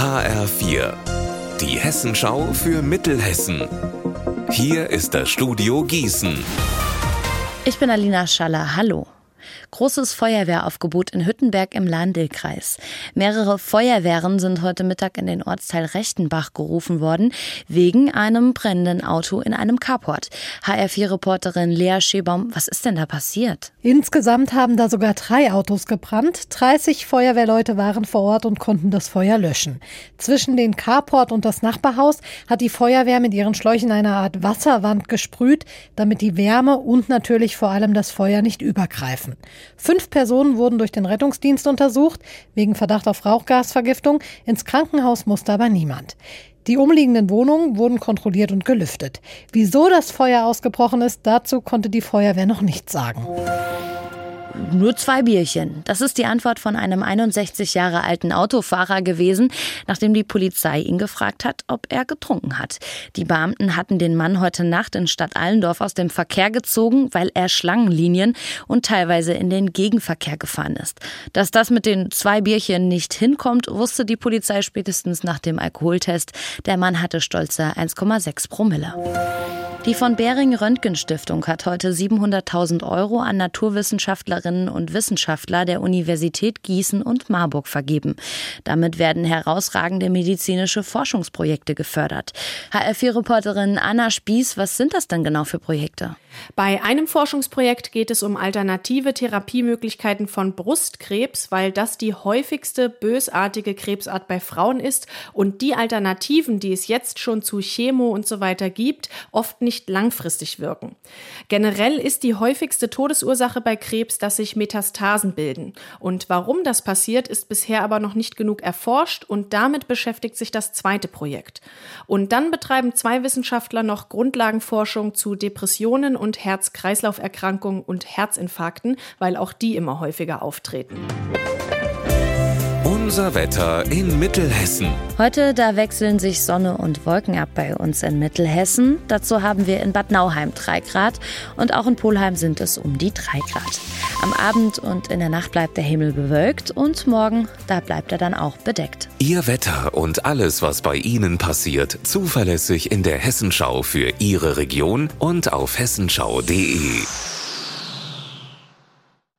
HR4, die Hessenschau für Mittelhessen. Hier ist das Studio Gießen. Ich bin Alina Schaller. Hallo. Großes Feuerwehraufgebot in Hüttenberg im Lahn-Dill-Kreis. Mehrere Feuerwehren sind heute Mittag in den Ortsteil Rechtenbach gerufen worden, wegen einem brennenden Auto in einem Carport. HR4-Reporterin Lea Schebaum, was ist denn da passiert? Insgesamt haben da sogar drei Autos gebrannt. 30 Feuerwehrleute waren vor Ort und konnten das Feuer löschen. Zwischen den Carport und das Nachbarhaus hat die Feuerwehr mit ihren Schläuchen eine Art Wasserwand gesprüht, damit die Wärme und natürlich vor allem das Feuer nicht übergreifen. Fünf Personen wurden durch den Rettungsdienst untersucht, wegen Verdacht auf Rauchgasvergiftung. Ins Krankenhaus musste aber niemand. Die umliegenden Wohnungen wurden kontrolliert und gelüftet. Wieso das Feuer ausgebrochen ist, dazu konnte die Feuerwehr noch nichts sagen. Nur zwei Bierchen. Das ist die Antwort von einem 61 Jahre alten Autofahrer gewesen, nachdem die Polizei ihn gefragt hat, ob er getrunken hat. Die Beamten hatten den Mann heute Nacht in Stadt Allendorf aus dem Verkehr gezogen, weil er Schlangenlinien und teilweise in den Gegenverkehr gefahren ist. Dass das mit den zwei Bierchen nicht hinkommt, wusste die Polizei spätestens nach dem Alkoholtest. Der Mann hatte stolze 1,6 Promille. Die von Behring Röntgen Stiftung hat heute 700.000 Euro an Naturwissenschaftlerinnen und Wissenschaftler der Universität Gießen und Marburg vergeben. Damit werden herausragende medizinische Forschungsprojekte gefördert. HR4-Reporterin Anna Spieß, was sind das denn genau für Projekte? Bei einem Forschungsprojekt geht es um alternative Therapiemöglichkeiten von Brustkrebs, weil das die häufigste bösartige Krebsart bei Frauen ist und die Alternativen, die es jetzt schon zu Chemo und so weiter gibt, oft nicht nicht langfristig wirken. Generell ist die häufigste Todesursache bei Krebs, dass sich Metastasen bilden. Und warum das passiert, ist bisher aber noch nicht genug erforscht und damit beschäftigt sich das zweite Projekt. Und dann betreiben zwei Wissenschaftler noch Grundlagenforschung zu Depressionen und Herz-Kreislauf-Erkrankungen und Herzinfarkten, weil auch die immer häufiger auftreten. Unser Wetter in Mittelhessen. Heute, da wechseln sich Sonne und Wolken ab bei uns in Mittelhessen. Dazu haben wir in Bad Nauheim 3 Grad und auch in Polheim sind es um die 3 Grad. Am Abend und in der Nacht bleibt der Himmel bewölkt und morgen, da bleibt er dann auch bedeckt. Ihr Wetter und alles, was bei Ihnen passiert, zuverlässig in der Hessenschau für Ihre Region und auf hessenschau.de.